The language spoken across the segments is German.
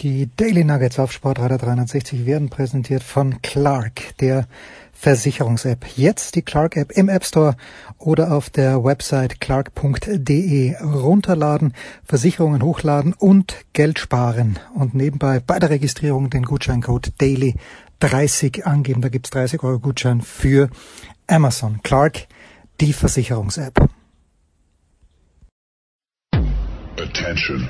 Die Daily Nuggets auf Sportradar 360 werden präsentiert von Clark, der Versicherungs-App. Jetzt die Clark-App im App Store oder auf der Website clark.de runterladen, Versicherungen hochladen und Geld sparen. Und nebenbei bei der Registrierung den Gutscheincode Daily 30 angeben. Da gibt's 30 Euro Gutschein für Amazon. Clark, die Versicherungs-App. Attention.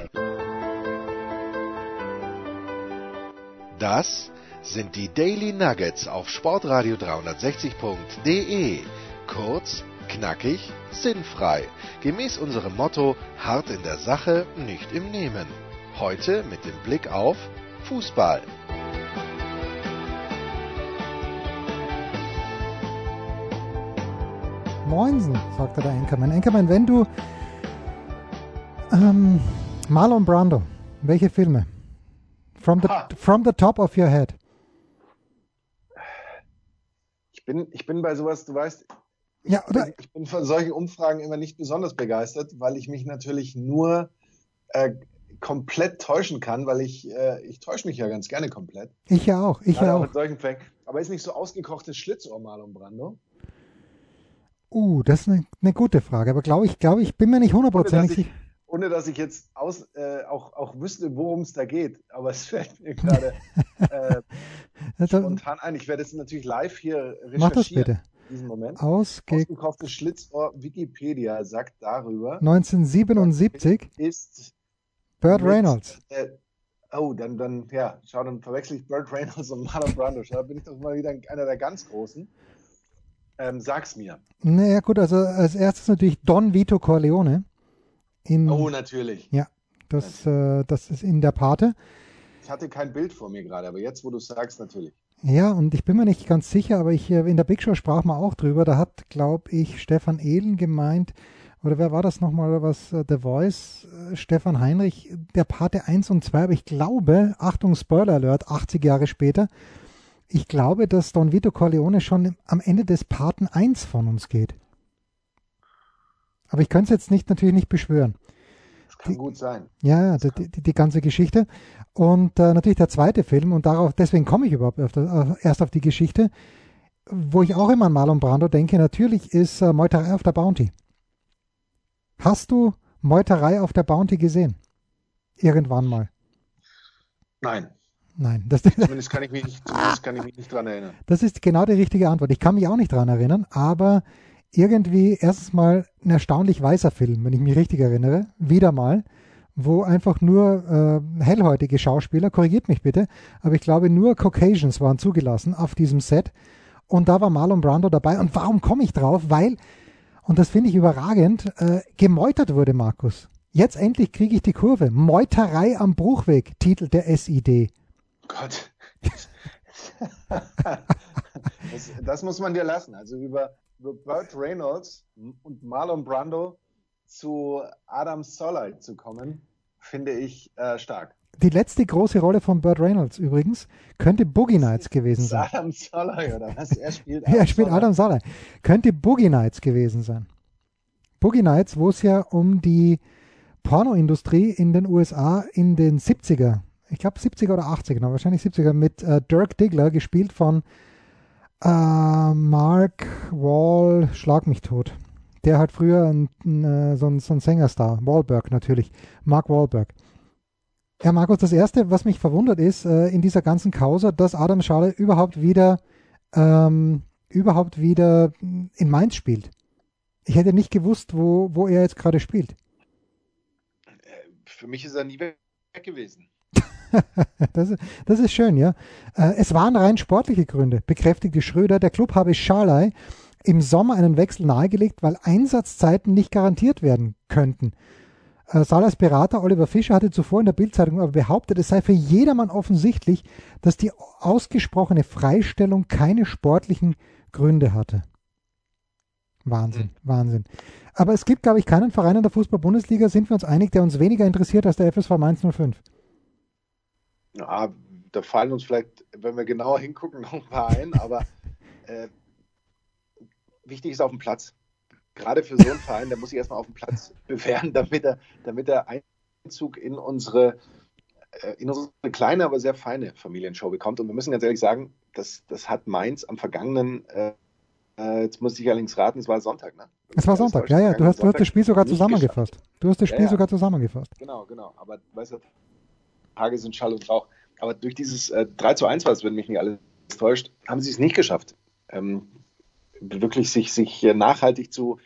Das sind die Daily Nuggets auf Sportradio 360.de. Kurz, knackig, sinnfrei. Gemäß unserem Motto: hart in der Sache, nicht im Nehmen. Heute mit dem Blick auf Fußball. Moinsen, sagte der Enkermann. Enkermann, wenn du ähm, Marlon Brando, welche Filme? From the, from the top of your head. Ich bin, ich bin bei sowas, du weißt, ich, ja, oder? Bin, ich bin von solchen Umfragen immer nicht besonders begeistert, weil ich mich natürlich nur äh, komplett täuschen kann, weil ich, äh, ich täusche mich ja ganz gerne komplett. Ich ja auch, ich ja auch. Mit solchen Fängen. Aber ist nicht so ausgekochtes Schlitzohr Marlon Brando? Uh, das ist eine, eine gute Frage, aber glaube ich, glaube ich, bin mir nicht hundertprozentig sicher ohne dass ich jetzt aus, äh, auch, auch wüsste, worum es da geht. Aber es fällt mir gerade äh, spontan ein. Ich werde es natürlich live hier recherchieren. Mach das bitte. In diesem Moment. Ausge Ausgekauftes Schlitzohr Wikipedia sagt darüber. 1977 ist Burt Reynolds. Äh, oh, dann, dann, ja, schau, dann verwechsel ich Burt Reynolds und Marlon Brando. Da bin ich doch mal wieder einer der ganz Großen. Ähm, sag's mir. Naja, gut, also als erstes natürlich Don Vito Corleone. In, oh, natürlich. Ja, das, äh, das ist in der Pate. Ich hatte kein Bild vor mir gerade, aber jetzt, wo du sagst, natürlich. Ja, und ich bin mir nicht ganz sicher, aber ich, in der Big Show sprach man auch drüber. Da hat, glaube ich, Stefan Ehlen gemeint, oder wer war das nochmal, was uh, The Voice, uh, Stefan Heinrich, der Pate 1 und 2, aber ich glaube, Achtung, Spoiler Alert, 80 Jahre später, ich glaube, dass Don Vito Corleone schon am Ende des Paten 1 von uns geht. Aber ich könnte es jetzt nicht, natürlich nicht beschwören. Das kann die, gut sein. Ja, die, die, die, ganze Geschichte. Und äh, natürlich der zweite Film, und darauf, deswegen komme ich überhaupt auf das, erst auf die Geschichte, wo ich auch immer an Marlon Brando denke, natürlich ist äh, Meuterei auf der Bounty. Hast du Meuterei auf der Bounty gesehen? Irgendwann mal? Nein. Nein. Das, zumindest, kann ich mich nicht, zumindest kann ich mich nicht dran erinnern. Das ist genau die richtige Antwort. Ich kann mich auch nicht dran erinnern, aber irgendwie erstens mal ein erstaunlich weißer Film, wenn ich mich richtig erinnere, wieder mal, wo einfach nur äh, hellhäutige Schauspieler, korrigiert mich bitte, aber ich glaube nur Caucasians waren zugelassen auf diesem Set und da war Marlon Brando dabei und warum komme ich drauf? Weil, und das finde ich überragend, äh, gemeutert wurde Markus. Jetzt endlich kriege ich die Kurve. Meuterei am Bruchweg, titelt der SID. Gott. das, das, muss man dir lassen. Also über Burt Reynolds und Marlon Brando zu Adam Solley zu kommen, finde ich äh, stark. Die letzte große Rolle von Burt Reynolds übrigens könnte Boogie Nights gewesen sein. Adam Solley oder was? Er spielt Adam, er spielt Adam Solley. Könnte Boogie Nights gewesen sein. Boogie Nights, wo es ja um die Pornoindustrie in den USA in den 70er, ich glaube 70er oder 80er, wahrscheinlich 70er, mit äh, Dirk Diggler, gespielt von Uh, Mark Wall, schlag mich tot. Der hat früher ein, ein, äh, so, ein, so Sängerstar, Wahlberg natürlich, Mark Wahlberg. Ja, Markus, das Erste, was mich verwundert ist, äh, in dieser ganzen Causa, dass Adam Schale überhaupt wieder, ähm, überhaupt wieder in Mainz spielt. Ich hätte nicht gewusst, wo, wo er jetzt gerade spielt. Für mich ist er nie weg gewesen. das, das, ist schön, ja. Äh, es waren rein sportliche Gründe, bekräftigte Schröder. Der Club habe Scharlei im Sommer einen Wechsel nahegelegt, weil Einsatzzeiten nicht garantiert werden könnten. Äh, Salas Berater Oliver Fischer hatte zuvor in der Bildzeitung aber behauptet, es sei für jedermann offensichtlich, dass die ausgesprochene Freistellung keine sportlichen Gründe hatte. Wahnsinn, mhm. Wahnsinn. Aber es gibt, glaube ich, keinen Verein in der Fußball-Bundesliga, sind wir uns einig, der uns weniger interessiert als der FSV Mainz 05. Ja, da fallen uns vielleicht, wenn wir genauer hingucken, noch ein paar ein, aber äh, wichtig ist auf dem Platz. Gerade für so einen Verein, der muss sich erstmal auf dem Platz bewähren, damit er, damit er Einzug in unsere äh, in unsere kleine, aber sehr feine Familienshow bekommt. Und wir müssen ganz ehrlich sagen, das, das hat Mainz am vergangenen, äh, äh jetzt muss ich allerdings raten, es war Sonntag, ne? Es war Sonntag, ja, ja, du hast, du hast das Spiel sogar zusammengefasst. Geschafft. Du hast das Spiel ja, ja. sogar zusammengefasst. Genau, genau. Aber weißt du, Tage sind Schall und Rauch. Aber durch dieses äh, 3 zu 1 was, wenn mich nicht alles täuscht, haben sie es nicht geschafft, ähm, wirklich sich, sich nachhaltig zu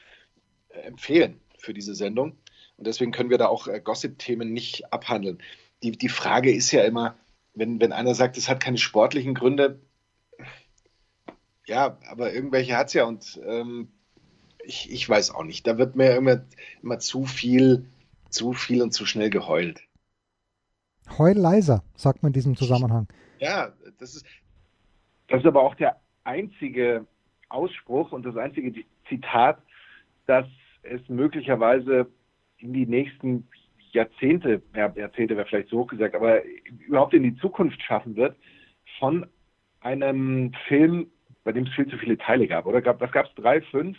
äh, empfehlen für diese Sendung. Und deswegen können wir da auch äh, Gossip-Themen nicht abhandeln. Die, die Frage ist ja immer, wenn, wenn einer sagt, es hat keine sportlichen Gründe, ja, aber irgendwelche hat es ja und ähm, ich, ich weiß auch nicht. Da wird mir immer, immer zu viel, zu viel und zu schnell geheult. Heul leiser, sagt man in diesem Zusammenhang. Ja, das ist, das ist aber auch der einzige Ausspruch und das einzige Zitat, das es möglicherweise in die nächsten Jahrzehnte, ja, Jahrzehnte wäre vielleicht so hoch gesagt, aber überhaupt in die Zukunft schaffen wird, von einem Film, bei dem es viel zu viele Teile gab, oder? was gab es? Drei, fünf?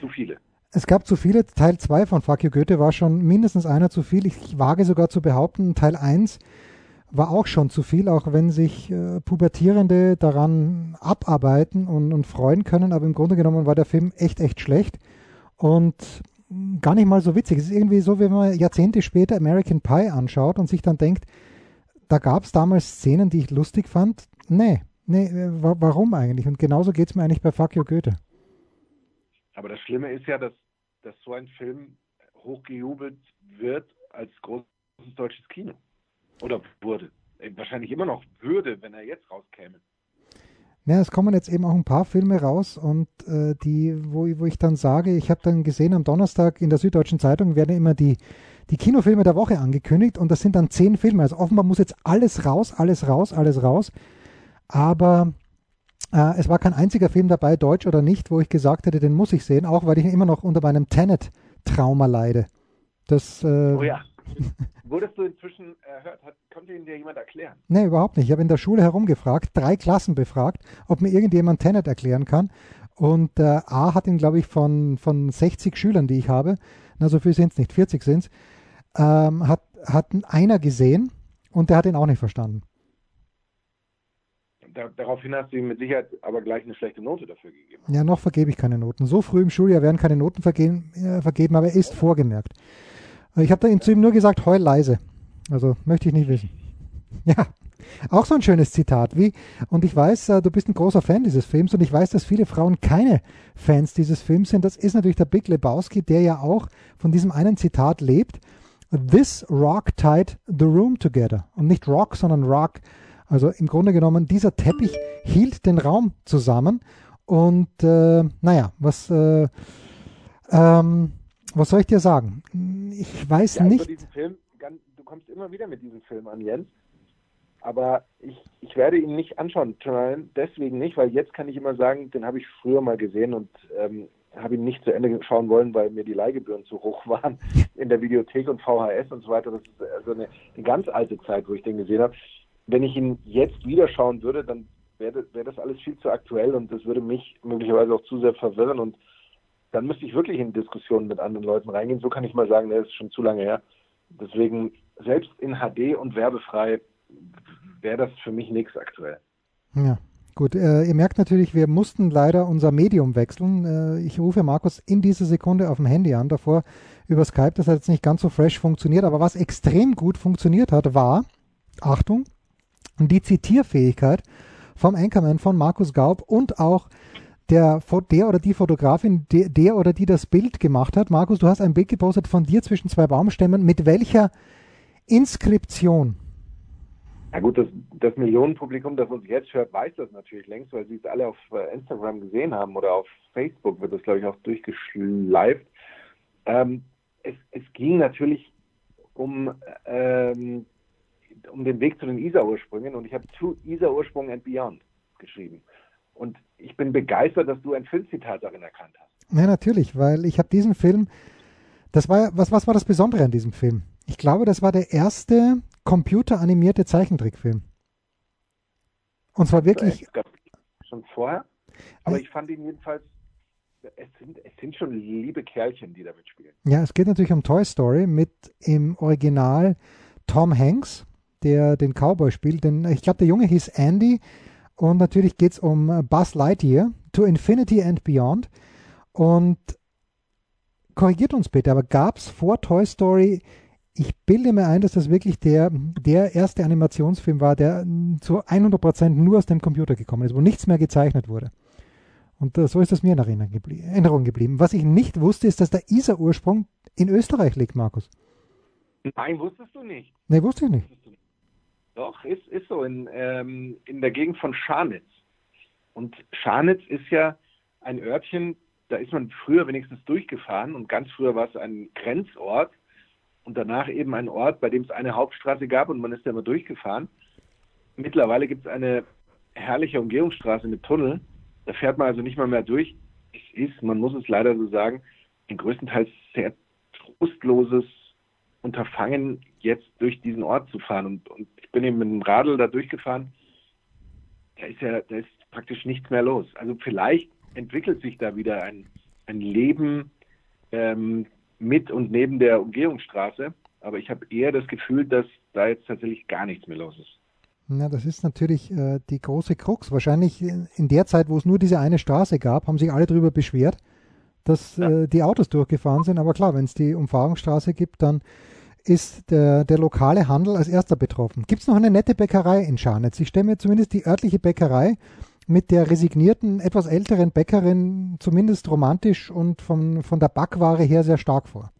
Zu viele. Es gab zu viele. Teil 2 von Fuck You Goethe war schon mindestens einer zu viel. Ich wage sogar zu behaupten, Teil 1 war auch schon zu viel, auch wenn sich äh, Pubertierende daran abarbeiten und, und freuen können. Aber im Grunde genommen war der Film echt, echt schlecht und gar nicht mal so witzig. Es ist irgendwie so, wenn man Jahrzehnte später American Pie anschaut und sich dann denkt, da gab es damals Szenen, die ich lustig fand. Nee, nee, äh, warum eigentlich? Und genauso geht es mir eigentlich bei Fuck You Goethe. Aber das Schlimme ist ja, dass, dass so ein Film hochgejubelt wird als großes deutsches Kino. Oder wurde. Äh, wahrscheinlich immer noch würde, wenn er jetzt rauskäme. Ja, es kommen jetzt eben auch ein paar Filme raus und äh, die, wo, wo ich dann sage, ich habe dann gesehen, am Donnerstag in der Süddeutschen Zeitung werden immer die, die Kinofilme der Woche angekündigt und das sind dann zehn Filme. Also offenbar muss jetzt alles raus, alles raus, alles raus. Aber es war kein einziger Film dabei, deutsch oder nicht, wo ich gesagt hätte, den muss ich sehen, auch weil ich immer noch unter meinem Tenet-Trauma leide. Das, äh, oh ja. Wurdest du inzwischen erhört? Hat, konnte Ihnen dir jemand erklären? Nee, überhaupt nicht. Ich habe in der Schule herumgefragt, drei Klassen befragt, ob mir irgendjemand Tenet erklären kann. Und äh, A hat ihn, glaube ich, von, von 60 Schülern, die ich habe, na so viel sind es nicht, 40 sind es, ähm, hat, hat einer gesehen und der hat ihn auch nicht verstanden. Daraufhin hast du ihm mit Sicherheit aber gleich eine schlechte Note dafür gegeben. Ja, noch vergebe ich keine Noten. So früh im Schuljahr werden keine Noten vergeben, äh, vergeben aber er ist vorgemerkt. Ich habe da zu ihm nur gesagt, heul leise. Also möchte ich nicht wissen. Ja, auch so ein schönes Zitat. Wie, und ich weiß, äh, du bist ein großer Fan dieses Films und ich weiß, dass viele Frauen keine Fans dieses Films sind. Das ist natürlich der Big Lebowski, der ja auch von diesem einen Zitat lebt. This rock tied the room together. Und nicht rock, sondern rock. Also im Grunde genommen, dieser Teppich hielt den Raum zusammen. Und äh, naja, was, äh, ähm, was soll ich dir sagen? Ich weiß ja, nicht. Film, du kommst immer wieder mit diesem Film an, Jens. Aber ich, ich werde ihn nicht anschauen, deswegen nicht, weil jetzt kann ich immer sagen, den habe ich früher mal gesehen und ähm, habe ihn nicht zu Ende schauen wollen, weil mir die Leihgebühren zu hoch waren in der Videothek und VHS und so weiter. Das ist also eine, eine ganz alte Zeit, wo ich den gesehen habe. Wenn ich ihn jetzt wieder schauen würde, dann wäre wär das alles viel zu aktuell und das würde mich möglicherweise auch zu sehr verwirren und dann müsste ich wirklich in Diskussionen mit anderen Leuten reingehen. So kann ich mal sagen, das ist schon zu lange her. Deswegen, selbst in HD und werbefrei wäre das für mich nichts aktuell. Ja. Gut, äh, ihr merkt natürlich, wir mussten leider unser Medium wechseln. Äh, ich rufe Markus in dieser Sekunde auf dem Handy an, davor über Skype. Das hat jetzt nicht ganz so fresh funktioniert, aber was extrem gut funktioniert hat, war, Achtung, die Zitierfähigkeit vom Anchorman von Markus Gaub und auch der, der oder die Fotografin, der, der oder die das Bild gemacht hat. Markus, du hast ein Bild gepostet von dir zwischen zwei Baumstämmen. Mit welcher Inskription? Ja gut, das, das Millionenpublikum, das uns jetzt hört, weiß das natürlich längst, weil sie es alle auf äh, Instagram gesehen haben oder auf Facebook wird das, glaube ich, auch durchgeschleift. Ähm, es, es, ging natürlich um, ähm, um den Weg zu den Isar-Ursprüngen und ich habe zu Isar-Ursprung and Beyond geschrieben. Und ich bin begeistert, dass du ein Filmzitat darin erkannt hast. Ja, natürlich, weil ich habe diesen Film, das war, was, was war das Besondere an diesem Film? Ich glaube, das war der erste computeranimierte Zeichentrickfilm. Und zwar wirklich. Schon vorher? Aber ich fand ihn jedenfalls es sind, es sind schon liebe Kerlchen, die damit spielen. Ja, es geht natürlich um Toy Story mit im Original Tom Hanks, der den Cowboy spielt. Denn ich glaube, der Junge hieß Andy und natürlich geht es um Buzz Lightyear, To Infinity and Beyond. Und korrigiert uns bitte, aber gab es vor Toy Story, ich bilde mir ein, dass das wirklich der, der erste Animationsfilm war, der zu 100% nur aus dem Computer gekommen ist, wo nichts mehr gezeichnet wurde. Und äh, so ist das mir in Erinnerung geblieben. Was ich nicht wusste, ist, dass der Isar-Ursprung in Österreich liegt, Markus. Nein, wusstest du nicht. Nee, wusste ich nicht. Doch, ist, ist so, in, ähm, in der Gegend von Scharnitz. Und Scharnitz ist ja ein Örtchen, da ist man früher wenigstens durchgefahren und ganz früher war es ein Grenzort und danach eben ein Ort, bei dem es eine Hauptstraße gab und man ist da immer durchgefahren. Mittlerweile gibt es eine herrliche Umgehungsstraße mit Tunnel. Da fährt man also nicht mal mehr durch. Es ist, man muss es leider so sagen, ein größtenteils sehr trostloses Unterfangen, jetzt durch diesen Ort zu fahren. Und, und bin eben mit dem Radl da durchgefahren. Da ist ja, da ist praktisch nichts mehr los. Also vielleicht entwickelt sich da wieder ein, ein Leben ähm, mit und neben der Umgehungsstraße. Aber ich habe eher das Gefühl, dass da jetzt tatsächlich gar nichts mehr los ist. Ja, das ist natürlich äh, die große Krux. Wahrscheinlich in der Zeit, wo es nur diese eine Straße gab, haben sich alle darüber beschwert, dass ja. äh, die Autos durchgefahren sind. Aber klar, wenn es die Umfahrungsstraße gibt, dann ist der, der lokale Handel als erster betroffen. Gibt es noch eine nette Bäckerei in Scharnitz? Ich stelle mir zumindest die örtliche Bäckerei mit der resignierten, etwas älteren Bäckerin zumindest romantisch und von, von der Backware her sehr stark vor.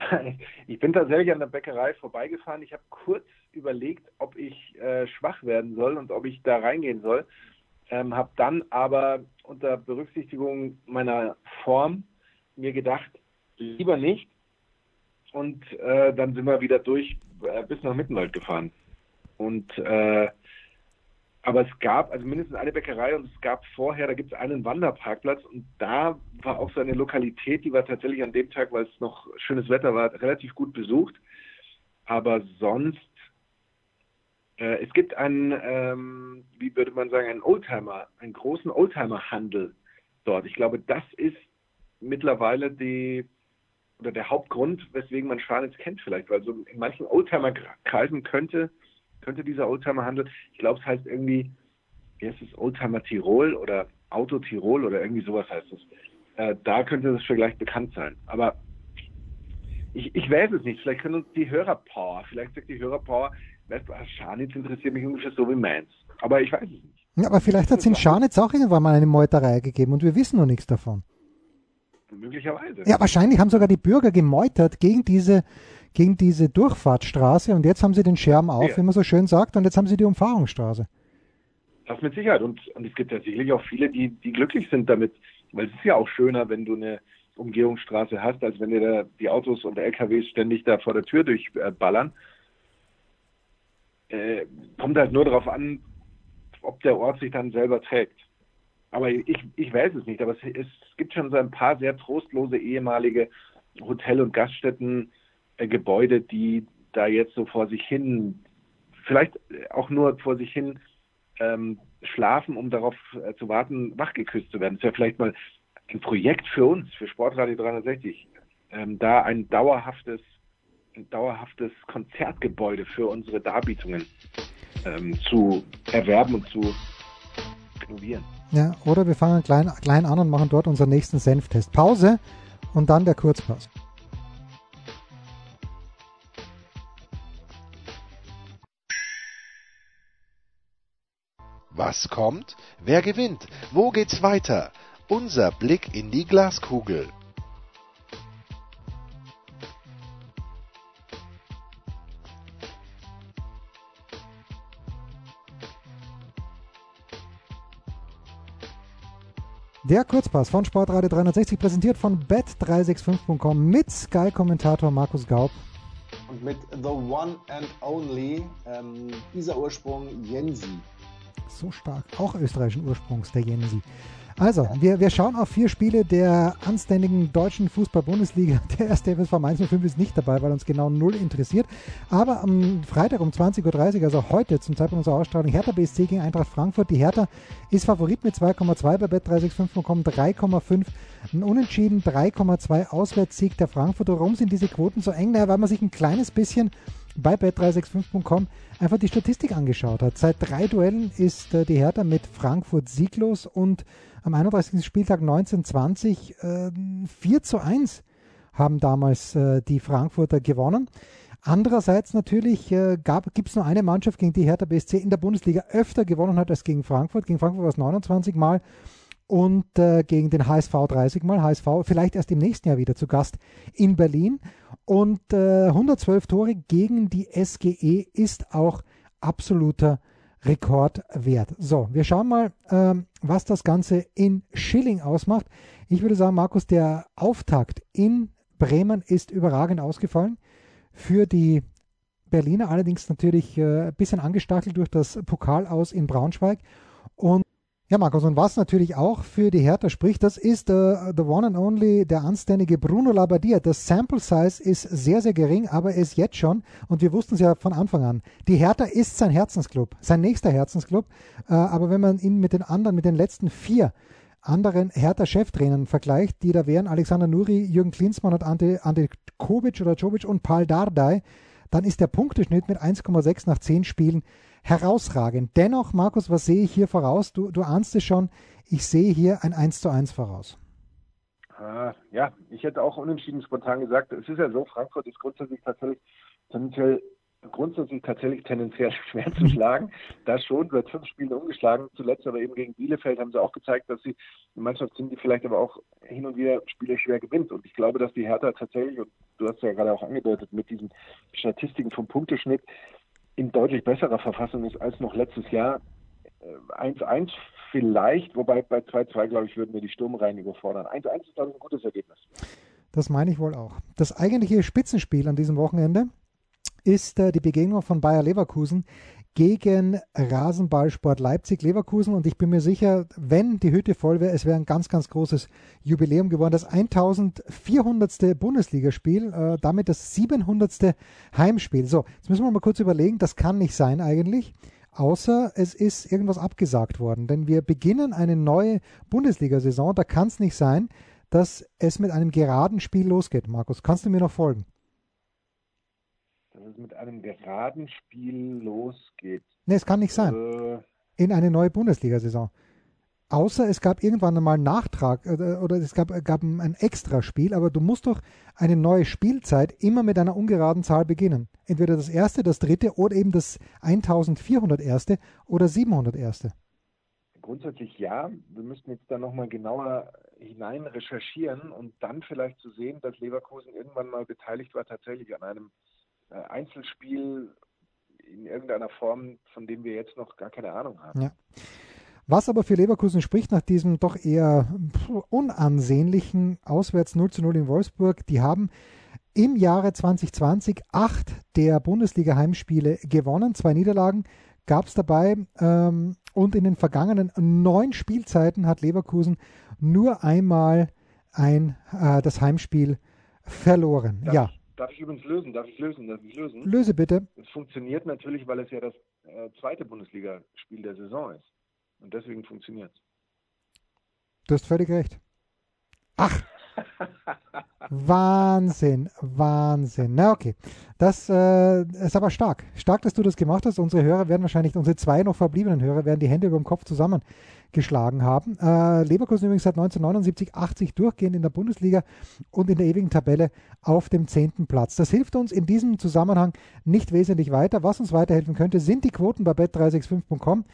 Ich bin tatsächlich an der Bäckerei vorbeigefahren. Ich habe kurz überlegt, ob ich äh, schwach werden soll und ob ich da reingehen soll. Ähm, habe dann aber unter Berücksichtigung meiner Form mir gedacht, lieber nicht. Und äh, dann sind wir wieder durch äh, bis nach Mittenwald gefahren. Und äh, aber es gab also mindestens eine Bäckerei und es gab vorher, da gibt es einen Wanderparkplatz und da war auch so eine Lokalität, die war tatsächlich an dem Tag, weil es noch schönes Wetter war, relativ gut besucht. Aber sonst, äh, es gibt einen, ähm, wie würde man sagen, einen Oldtimer, einen großen Oldtimer-Handel dort. Ich glaube, das ist mittlerweile die oder der Hauptgrund, weswegen man Schwanitz kennt vielleicht, weil so in manchen Oldtimer-Kreisen könnte könnte dieser Oldtimer-Handel, ich glaube, es heißt irgendwie, wie heißt es, Oldtimer Tirol oder Auto Tirol oder irgendwie sowas heißt es. Äh, da könnte das vielleicht bekannt sein. Aber ich, ich weiß es nicht. Vielleicht können uns die Hörerpower, vielleicht sagt die Hörerpower, weißt du, Scharnitz interessiert mich ungefähr so wie meins. Aber ich weiß es nicht. Ja, aber vielleicht hat es in Scharnitz auch irgendwann mal eine Meuterei gegeben und wir wissen noch nichts davon. Möglicherweise. Ja, wahrscheinlich haben sogar die Bürger gemeutert gegen diese gegen diese Durchfahrtsstraße und jetzt haben sie den Scherm auf, ja. wie man so schön sagt, und jetzt haben sie die Umfahrungsstraße. Das mit Sicherheit. Und, und es gibt tatsächlich auch viele, die, die glücklich sind damit, weil es ist ja auch schöner, wenn du eine Umgehungsstraße hast, als wenn dir da die Autos und LKWs ständig da vor der Tür durchballern. Äh, kommt halt nur darauf an, ob der Ort sich dann selber trägt. Aber ich, ich weiß es nicht, aber es, es gibt schon so ein paar sehr trostlose ehemalige Hotel- und Gaststätten, äh, die da jetzt so vor sich hin, vielleicht auch nur vor sich hin ähm, schlafen, um darauf äh, zu warten, wachgeküsst zu werden. Das wäre vielleicht mal ein Projekt für uns, für Sportradio 360, ähm, da ein dauerhaftes, ein dauerhaftes Konzertgebäude für unsere Darbietungen ähm, zu erwerben und zu renovieren. Ja, oder wir fangen klein, klein an und machen dort unseren nächsten Senftest. Pause und dann der Kurzpass. Was kommt? Wer gewinnt? Wo geht's weiter? Unser Blick in die Glaskugel. Der Kurzpass von Sportradio 360 präsentiert von bet365.com mit Sky-Kommentator Markus Gaub. Und mit The One and Only, ähm, dieser Ursprung Jensi so stark, auch österreichischen Ursprungs, der Jensi. Also, wir, wir schauen auf vier Spiele der anständigen deutschen Fußball-Bundesliga. Der erste FSV Mainz 05 ist nicht dabei, weil uns genau null interessiert. Aber am Freitag um 20.30 Uhr, also heute zum Zeitpunkt unserer Ausstrahlung, Hertha BSC gegen Eintracht Frankfurt. Die Hertha ist Favorit mit 2,2 bei Bet365.com, 3,5 ein Unentschieden, 3,2 Auswärtssieg der Frankfurter. Warum sind diese Quoten so eng? Naja, weil man sich ein kleines bisschen bei bet365.com einfach die Statistik angeschaut hat. Seit drei Duellen ist äh, die Hertha mit Frankfurt sieglos und am 31. Spieltag 1920 äh, 4 zu 1 haben damals äh, die Frankfurter gewonnen. Andererseits natürlich äh, gibt es nur eine Mannschaft, gegen die Hertha BSC in der Bundesliga öfter gewonnen hat als gegen Frankfurt. Gegen Frankfurt war es 29 Mal und äh, gegen den HSV 30 Mal. HSV vielleicht erst im nächsten Jahr wieder zu Gast in Berlin. Und äh, 112 Tore gegen die SGE ist auch absoluter Rekordwert. So, wir schauen mal, ähm, was das Ganze in Schilling ausmacht. Ich würde sagen, Markus, der Auftakt in Bremen ist überragend ausgefallen. Für die Berliner allerdings natürlich äh, ein bisschen angestachelt durch das Pokal aus in Braunschweig. Und ja, Markus, und was natürlich auch für die Hertha spricht, das ist uh, the one and only, der anständige Bruno Labbadia. Das Sample Size ist sehr, sehr gering, aber er ist jetzt schon, und wir wussten es ja von Anfang an, die Hertha ist sein Herzensclub, sein nächster Herzensclub. Uh, aber wenn man ihn mit den anderen, mit den letzten vier anderen Hertha-Cheftrainern vergleicht, die da wären, Alexander Nuri, Jürgen Klinsmann und Ante, Ante Kovic oder Jovic und Paul Dardai, dann ist der Punkteschnitt mit 1,6 nach 10 Spielen herausragend. Dennoch, Markus, was sehe ich hier voraus? Du, du ahnst es schon, ich sehe hier ein 1 zu 1 voraus. Ah, ja, ich hätte auch unentschieden spontan gesagt, es ist ja so, Frankfurt ist grundsätzlich tatsächlich tendenziell grundsätzlich tatsächlich tendenziell schwer zu schlagen. Das schon, seit fünf Spielen umgeschlagen. Zuletzt aber eben gegen Bielefeld haben sie auch gezeigt, dass sie eine Mannschaft sind, die vielleicht aber auch hin und wieder Spiele schwer gewinnt. Und ich glaube, dass die Hertha tatsächlich, und du hast ja gerade auch angedeutet, mit diesen Statistiken vom Punkteschnitt in deutlich besserer Verfassung ist als noch letztes Jahr. 1-1 äh, vielleicht, wobei bei 2-2, glaube ich, würden wir die Sturmreihen überfordern. 1-1 ist, glaube ich, ein gutes Ergebnis. Das meine ich wohl auch. Das eigentliche Spitzenspiel an diesem Wochenende ist äh, die Begegnung von Bayer Leverkusen gegen Rasenballsport Leipzig Leverkusen und ich bin mir sicher, wenn die Hütte voll wäre, es wäre ein ganz, ganz großes Jubiläum geworden. Das 1400. Bundesligaspiel, äh, damit das 700. Heimspiel. So, jetzt müssen wir mal kurz überlegen, das kann nicht sein eigentlich außer es ist irgendwas abgesagt worden. Denn wir beginnen eine neue Bundesliga-Saison. Da kann es nicht sein, dass es mit einem geraden Spiel losgeht. Markus, kannst du mir noch folgen? Dass es mit einem geraden Spiel losgeht. Nee, es kann nicht sein. Äh, in eine neue Bundesliga-Saison. Außer es gab irgendwann einmal einen Nachtrag äh, oder es gab, gab ein Extraspiel, aber du musst doch eine neue Spielzeit immer mit einer ungeraden Zahl beginnen. Entweder das erste, das dritte oder eben das 1400 erste oder 700 erste. Grundsätzlich ja. Wir müssten jetzt da nochmal genauer hinein recherchieren und dann vielleicht zu sehen, dass Leverkusen irgendwann mal beteiligt war tatsächlich an einem Einzelspiel in irgendeiner Form, von dem wir jetzt noch gar keine Ahnung haben. Ja. Was aber für Leverkusen spricht nach diesem doch eher unansehnlichen Auswärts 0 zu 0 in Wolfsburg, die haben im Jahre 2020 acht der Bundesliga-Heimspiele gewonnen, zwei Niederlagen gab es dabei ähm, und in den vergangenen neun Spielzeiten hat Leverkusen nur einmal ein, äh, das Heimspiel verloren. Darf ja. Darf ich übrigens lösen? Darf ich lösen? Darf ich lösen? Löse bitte. Es funktioniert natürlich, weil es ja das äh, zweite Bundesligaspiel der Saison ist. Und deswegen funktioniert es. Du hast völlig recht. Ach! Wahnsinn, Wahnsinn. Na okay, das äh, ist aber stark. Stark, dass du das gemacht hast. Unsere Hörer werden wahrscheinlich, unsere zwei noch verbliebenen Hörer werden die Hände über dem Kopf zusammengeschlagen haben. Äh, Leverkusen übrigens seit 1979, 80 durchgehend in der Bundesliga und in der ewigen Tabelle auf dem zehnten Platz. Das hilft uns in diesem Zusammenhang nicht wesentlich weiter. Was uns weiterhelfen könnte, sind die Quoten bei bet365.com.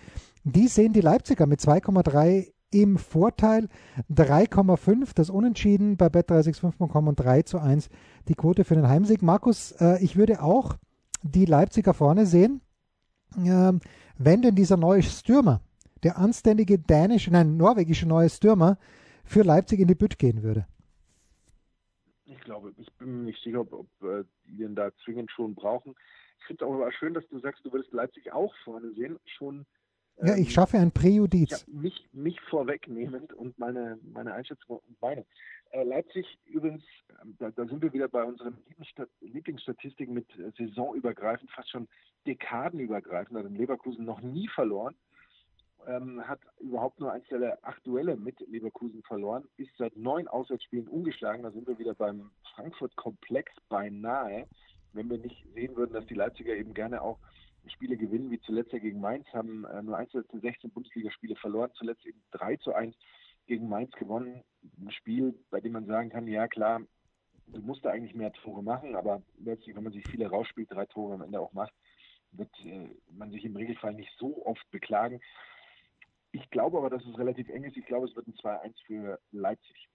Die sehen die Leipziger mit 2,3 im Vorteil. 3,5 das Unentschieden bei bet365.com und 3 zu 1 die Quote für den Heimsieg. Markus, äh, ich würde auch die Leipziger vorne sehen, äh, wenn denn dieser neue Stürmer, der anständige dänische, nein, norwegische neue Stürmer für Leipzig in die Bütt gehen würde. Ich glaube, ich bin mir nicht sicher, ob, ob äh, die den da zwingend schon brauchen. Ich finde es aber schön, dass du sagst, du würdest Leipzig auch vorne sehen. Schon ja, ich ähm, schaffe ein Präjudiz. Ja, mich, mich vorwegnehmend und meine, meine Einschätzung und meine. Äh, Leipzig übrigens, ähm, da, da, sind wir wieder bei unseren Lieblingsstatistiken mit äh, saisonübergreifend, fast schon dekadenübergreifend, hat in Leverkusen noch nie verloren, ähm, hat überhaupt nur eins der acht Duelle mit Leverkusen verloren, ist seit neun Auswärtsspielen ungeschlagen, da sind wir wieder beim Frankfurt-Komplex beinahe wenn wir nicht sehen würden, dass die Leipziger eben gerne auch Spiele gewinnen, wie zuletzt ja gegen Mainz, haben äh, nur 1 zu 16 Bundesligaspiele verloren, zuletzt eben 3 zu 1 gegen Mainz gewonnen. Ein Spiel, bei dem man sagen kann, ja klar, du musst da eigentlich mehr Tore machen, aber letztlich, wenn man sich viele rausspielt, drei Tore am Ende auch macht, wird äh, man sich im Regelfall nicht so oft beklagen. Ich glaube aber, dass es relativ eng ist. Ich glaube, es wird ein 2-1 für Leipzig.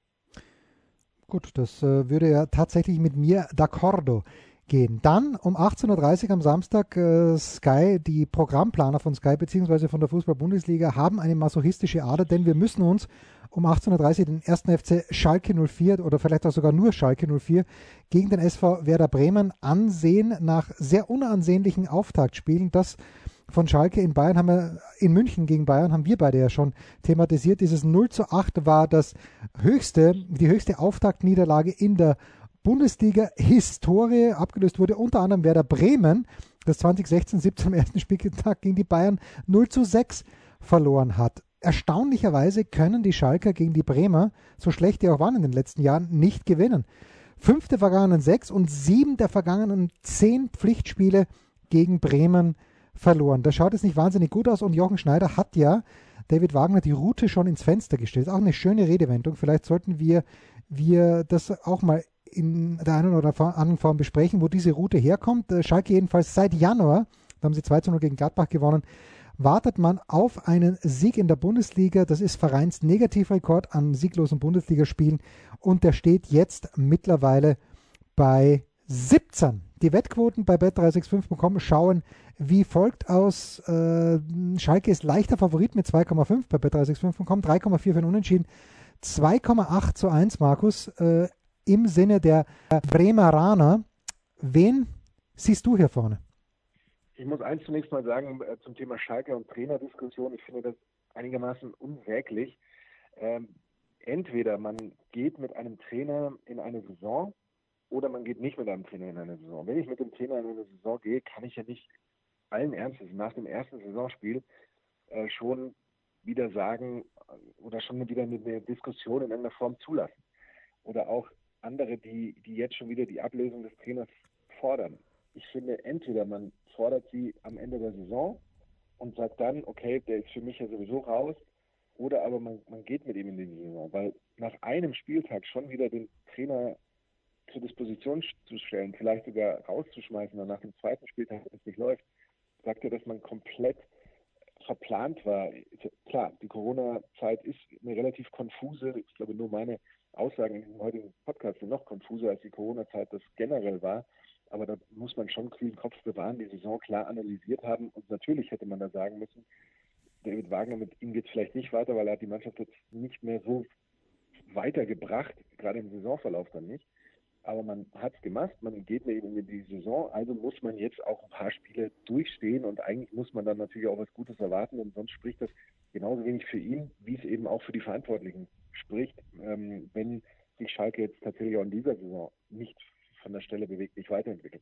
Gut, das äh, würde ja tatsächlich mit mir d'accordo gehen. Dann um 18.30 Uhr am Samstag äh, Sky, die Programmplaner von Sky bzw. von der Fußball-Bundesliga haben eine masochistische Ader, denn wir müssen uns um 18.30 Uhr den ersten FC Schalke 04 oder vielleicht auch sogar nur Schalke 04 gegen den SV Werder Bremen ansehen nach sehr unansehnlichen Auftaktspielen. Das von Schalke in Bayern haben wir, in München gegen Bayern haben wir beide ja schon thematisiert. Dieses 0 zu 8 war das höchste, die höchste Auftaktniederlage in der Bundesliga-Historie. Abgelöst wurde unter anderem Werder Bremen, das 2016-17 am ersten Spieltag gegen die Bayern 0 zu 6 verloren hat. Erstaunlicherweise können die Schalker gegen die Bremer, so schlecht die auch waren in den letzten Jahren, nicht gewinnen. Fünf der vergangenen sechs und sieben der vergangenen zehn Pflichtspiele gegen Bremen verloren. Das schaut jetzt nicht wahnsinnig gut aus und Jochen Schneider hat ja David Wagner die Route schon ins Fenster gestellt. Auch eine schöne Redewendung. Vielleicht sollten wir, wir das auch mal in der einen oder anderen Form besprechen, wo diese Route herkommt. Äh, Schalke jedenfalls seit Januar, da haben sie 2 zu 0 gegen Gladbach gewonnen, wartet man auf einen Sieg in der Bundesliga. Das ist Vereins Negativrekord an sieglosen Bundesligaspielen und der steht jetzt mittlerweile bei 17. Die Wettquoten bei bet365.com schauen wie folgt aus. Äh, Schalke ist leichter Favorit mit 2,5 bei bet365.com, 3,4 für den Unentschieden, 2,8 zu 1, Markus, äh, im Sinne der Bremeraner. Wen siehst du hier vorne? Ich muss eins zunächst mal sagen äh, zum Thema Schalke und Trainerdiskussion. Ich finde das einigermaßen unsäglich. Ähm, entweder man geht mit einem Trainer in eine Saison oder man geht nicht mit einem Trainer in eine Saison. Wenn ich mit dem Trainer in eine Saison gehe, kann ich ja nicht allen Ernstes nach dem ersten Saisonspiel äh, schon wieder sagen äh, oder schon wieder eine Diskussion in irgendeiner Form zulassen. Oder auch andere, die, die jetzt schon wieder die Ablösung des Trainers fordern ich finde, entweder man fordert sie am Ende der Saison und sagt dann, okay, der ist für mich ja sowieso raus, oder aber man, man geht mit ihm in die Saison, weil nach einem Spieltag schon wieder den Trainer zur Disposition zu stellen, vielleicht sogar rauszuschmeißen, dann nach dem zweiten Spieltag, wenn es nicht läuft, sagt er, dass man komplett verplant war. Klar, die Corona-Zeit ist eine relativ konfuse, ich glaube nur meine Aussagen in diesem heutigen Podcast sind noch konfuser als die Corona-Zeit das generell war. Aber da muss man schon kühlen Kopf bewahren, die Saison klar analysiert haben. Und natürlich hätte man da sagen müssen, David Wagner, mit ihm geht es vielleicht nicht weiter, weil er hat die Mannschaft jetzt nicht mehr so weitergebracht, gerade im Saisonverlauf dann nicht. Aber man hat es gemacht, man geht ihm in die Saison, also muss man jetzt auch ein paar Spiele durchstehen und eigentlich muss man dann natürlich auch was Gutes erwarten, denn sonst spricht das genauso wenig für ihn, wie es eben auch für die Verantwortlichen spricht, ähm, wenn sich Schalke jetzt tatsächlich auch in dieser Saison nicht von der Stelle bewegt, nicht weiterentwickelt.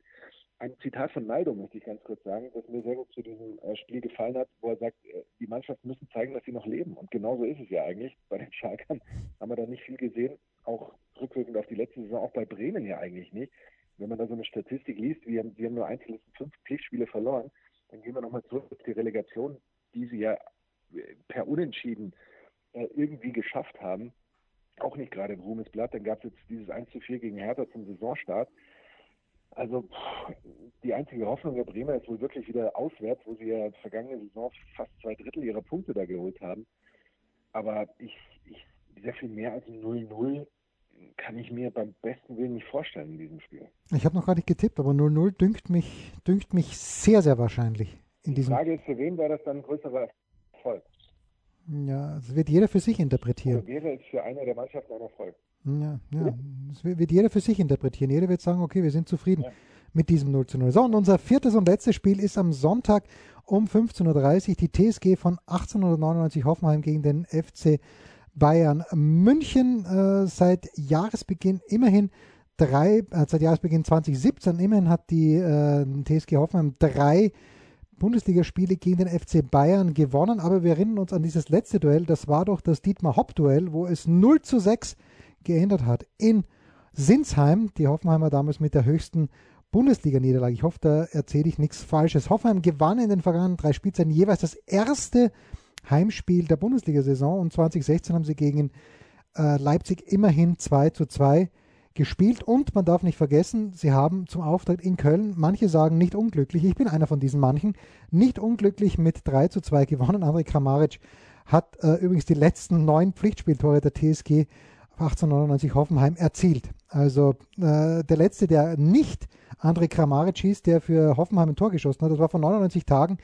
Ein Zitat von Naldo möchte ich ganz kurz sagen, das mir sehr gut zu diesem äh, Spiel gefallen hat, wo er sagt, äh, die Mannschaften müssen zeigen, dass sie noch leben. Und genauso ist es ja eigentlich. Bei den Schalkern haben wir da nicht viel gesehen, auch rückwirkend auf die letzte Saison, auch bei Bremen ja eigentlich nicht. Wenn man da so eine Statistik liest, wir haben, wir haben nur eins fünf Pflichtspiele verloren, dann gehen wir nochmal zurück auf die Relegation, die sie ja äh, per Unentschieden äh, irgendwie geschafft haben auch nicht gerade ein Ruhmesblatt. Dann gab es jetzt dieses 1 zu 4 gegen Hertha zum Saisonstart. Also die einzige Hoffnung der Bremer ist wohl wirklich wieder auswärts, wo sie ja vergangene Saison fast zwei Drittel ihrer Punkte da geholt haben. Aber ich, ich sehr viel mehr als ein 0-0 kann ich mir beim besten Willen nicht vorstellen in diesem Spiel. Ich habe noch gar nicht getippt, aber 0-0 dünkt mich, dünkt mich sehr, sehr wahrscheinlich. In die Frage ist, für wen wäre das dann ein größerer Erfolg? Ja, das wird jeder für sich interpretieren. Oder wäre es für eine der Mannschaften ein Erfolg? Ja, ja. Das wird jeder für sich interpretieren. Jeder wird sagen, okay, wir sind zufrieden ja. mit diesem 0 zu 0. So, und unser viertes und letztes Spiel ist am Sonntag um 15.30 Uhr die TSG von 1899 Hoffenheim gegen den FC Bayern München. Äh, seit Jahresbeginn immerhin drei, äh, seit Jahresbeginn 2017 immerhin hat die äh, TSG Hoffenheim drei Bundesligaspiele gegen den FC Bayern gewonnen, aber wir erinnern uns an dieses letzte Duell, das war doch das Dietmar Hopp-Duell, wo es 0 zu 6 geändert hat in Sinsheim, die Hoffenheimer damals mit der höchsten Bundesliga-Niederlage. Ich hoffe, da erzähle ich nichts Falsches. Hoffenheim gewann in den vergangenen drei Spielzeiten jeweils das erste Heimspiel der Bundesliga-Saison und 2016 haben sie gegen äh, Leipzig immerhin 2 zu 2 gespielt und man darf nicht vergessen, sie haben zum Auftritt in Köln, manche sagen nicht unglücklich, ich bin einer von diesen manchen, nicht unglücklich mit 3 zu 2 gewonnen. André Kramaric hat äh, übrigens die letzten neun Pflichtspieltore der TSG 1899 Hoffenheim erzielt. Also äh, der letzte, der nicht André Kramaric hieß, der für Hoffenheim ein Tor geschossen hat, das war vor 99 Tagen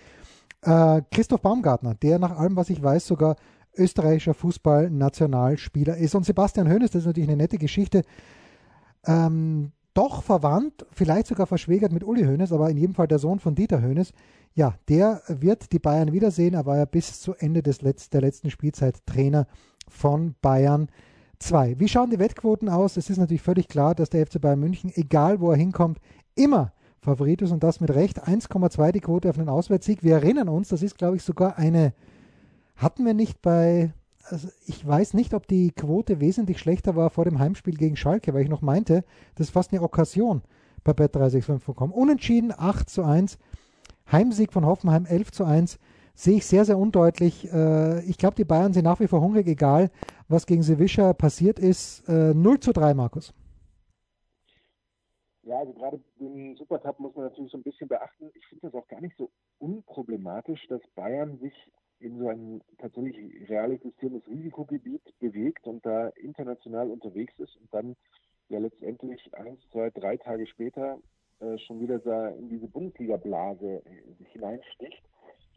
äh, Christoph Baumgartner, der nach allem, was ich weiß, sogar österreichischer Fußballnationalspieler ist. Und Sebastian Hoeneß, das ist natürlich eine nette Geschichte, ähm, doch verwandt, vielleicht sogar verschwägert mit Uli Hoeneß, aber in jedem Fall der Sohn von Dieter Hoeneß. Ja, der wird die Bayern wiedersehen. Er war ja bis zu Ende des Letz der letzten Spielzeit Trainer von Bayern 2. Wie schauen die Wettquoten aus? Es ist natürlich völlig klar, dass der FC Bayern München, egal wo er hinkommt, immer Favorit ist und das mit Recht. 1,2 die Quote auf einen Auswärtssieg. Wir erinnern uns, das ist, glaube ich, sogar eine, hatten wir nicht bei, also ich weiß nicht, ob die Quote wesentlich schlechter war vor dem Heimspiel gegen Schalke, weil ich noch meinte, das ist fast eine Okkasion bei Bet365.com. Unentschieden 8 zu 1. Heimsieg von Hoffenheim 11 zu 1 sehe ich sehr, sehr undeutlich. Äh, ich glaube, die Bayern sind nach wie vor hungrig, egal was gegen Sevischa passiert ist. 0 äh, zu 3, Markus. Ja, also gerade den Supercup muss man natürlich so ein bisschen beachten. Ich finde das auch gar nicht so unproblematisch, dass Bayern sich in so ein tatsächlich real existierendes Risikogebiet bewegt und da international unterwegs ist und dann ja letztendlich eins, zwei, drei Tage später äh, schon wieder da in diese Bundesliga-Blase sich hineinsticht.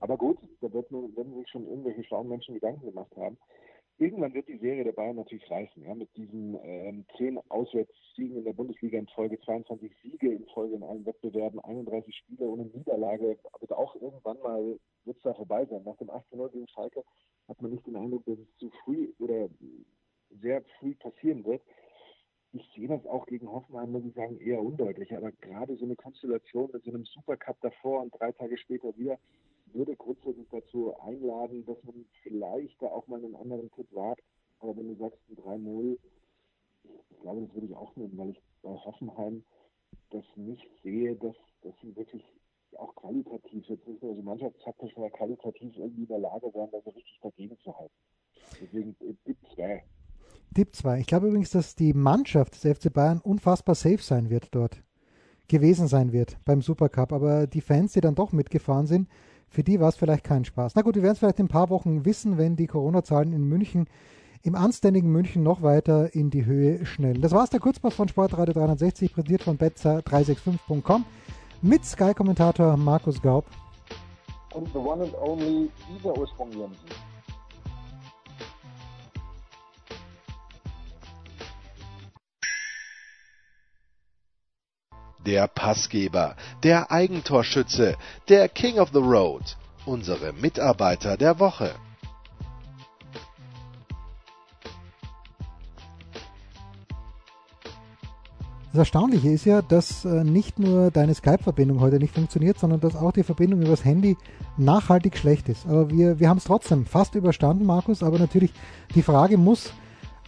Aber gut, da wird nur, werden sich schon irgendwelche schlauen Menschen Gedanken gemacht haben. Irgendwann wird die Serie der Bayern natürlich reißen, ja, mit diesen ähm, zehn Auswärtssiegen in der Bundesliga in Folge, 22 Siege in Folge in allen Wettbewerben, 31 Spiele ohne Niederlage, wird auch irgendwann mal wird es da vorbei sein. Nach dem 18-0 gegen Schalke hat man nicht den Eindruck, dass es zu früh oder sehr früh passieren wird. Ich sehe das auch gegen Hoffenheim, muss ich sagen, eher undeutlich. Aber gerade so eine Konstellation mit so einem Supercup davor und drei Tage später wieder, würde grundsätzlich dazu einladen, dass man vielleicht da auch mal einen anderen Tipp wagt. Aber wenn du sagst ein 3-0, ich glaube, das würde ich auch nehmen, weil ich bei Hoffenheim das nicht sehe, dass, dass sie wirklich auch qualitativ, jetzt nicht nur so mannschaftstaktisch, sondern qualitativ irgendwie in der Lage wären, da so richtig dagegen zu halten. Deswegen äh, Tipp 2. Tipp 2. Ich glaube übrigens, dass die Mannschaft des FC Bayern unfassbar safe sein wird dort. Gewesen sein wird beim Supercup. Aber die Fans, die dann doch mitgefahren sind, für die war es vielleicht kein Spaß. Na gut, wir werden es vielleicht in ein paar Wochen wissen, wenn die Corona-Zahlen in München, im anständigen München noch weiter in die Höhe schnellen. Das war es der Kurzpass von Sportradio 360, präsentiert von betzer365.com mit Sky-Kommentator Markus Gaub. Und the one and only Isa Ursprung der Passgeber, der Eigentorschütze, der King of the Road, unsere Mitarbeiter der Woche. Das Erstaunliche ist ja, dass äh, nicht nur deine Skype-Verbindung heute nicht funktioniert, sondern dass auch die Verbindung übers Handy nachhaltig schlecht ist. Aber wir, wir haben es trotzdem fast überstanden, Markus. Aber natürlich, die Frage muss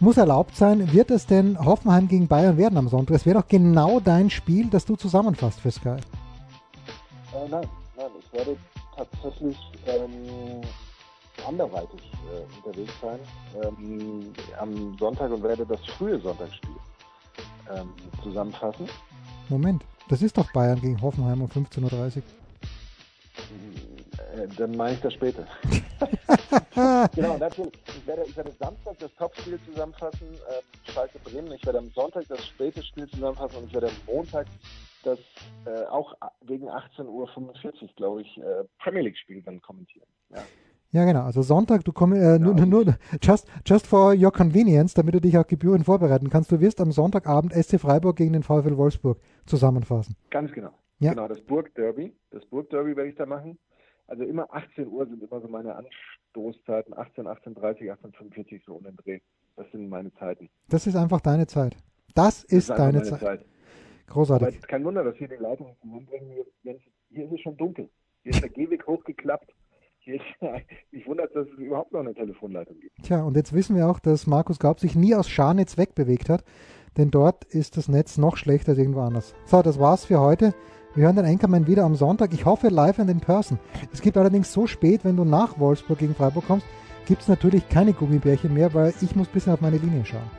muss erlaubt sein. Wird es denn Hoffenheim gegen Bayern werden am Sonntag? Es wäre doch genau dein Spiel, das du zusammenfasst für Sky. Äh, nein, nein, ich werde tatsächlich ähm, anderweitig äh, unterwegs sein ähm, am Sonntag und werde das frühe Sonntagsspiel ähm, zusammenfassen. Moment, das ist doch Bayern gegen Hoffenheim um 15.30 Uhr. Äh, dann mache ich das später. genau, natürlich. Ich werde, ich werde Samstag das Topspiel zusammenfassen, äh, Schalke Bremen. Ich werde am Sonntag das späte Spiel zusammenfassen und ich werde am Montag das äh, auch gegen 18.45 Uhr, glaube ich, äh, Premier League-Spiel dann kommentieren. Ja. Ja, genau. Also Sonntag, du kommst äh, nur, nur just, just for your convenience, damit du dich auch gebührend vorbereiten kannst. Du wirst am Sonntagabend SC Freiburg gegen den VfL Wolfsburg zusammenfassen. Ganz genau. Ja. Genau, das Burg Derby. Das Burg Derby werde ich da machen. Also immer 18 Uhr sind immer so meine Anstoßzeiten, 18, 18.30, 18.45 so um den Dreh. Das sind meine Zeiten. Das ist einfach deine Zeit. Das ist, das ist deine Zeit. Zeit. Großartig. Aber kein Wunder, dass hier die Leitungen zusammenbringen. Hier, hier ist es schon dunkel. Hier ist der Gehweg hochgeklappt. Ist, ich wundere, dass es überhaupt noch eine Telefonleitung gibt. Tja, und jetzt wissen wir auch, dass Markus Gaub sich nie aus Scharnitz wegbewegt hat. denn dort ist das Netz noch schlechter als irgendwo anders. So, das war's für heute. Wir hören den Anchorman wieder am Sonntag. Ich hoffe live and in person. Es gibt allerdings so spät, wenn du nach Wolfsburg gegen Freiburg kommst, gibt es natürlich keine Gummibärchen mehr, weil ich muss ein bisschen auf meine Linie schauen.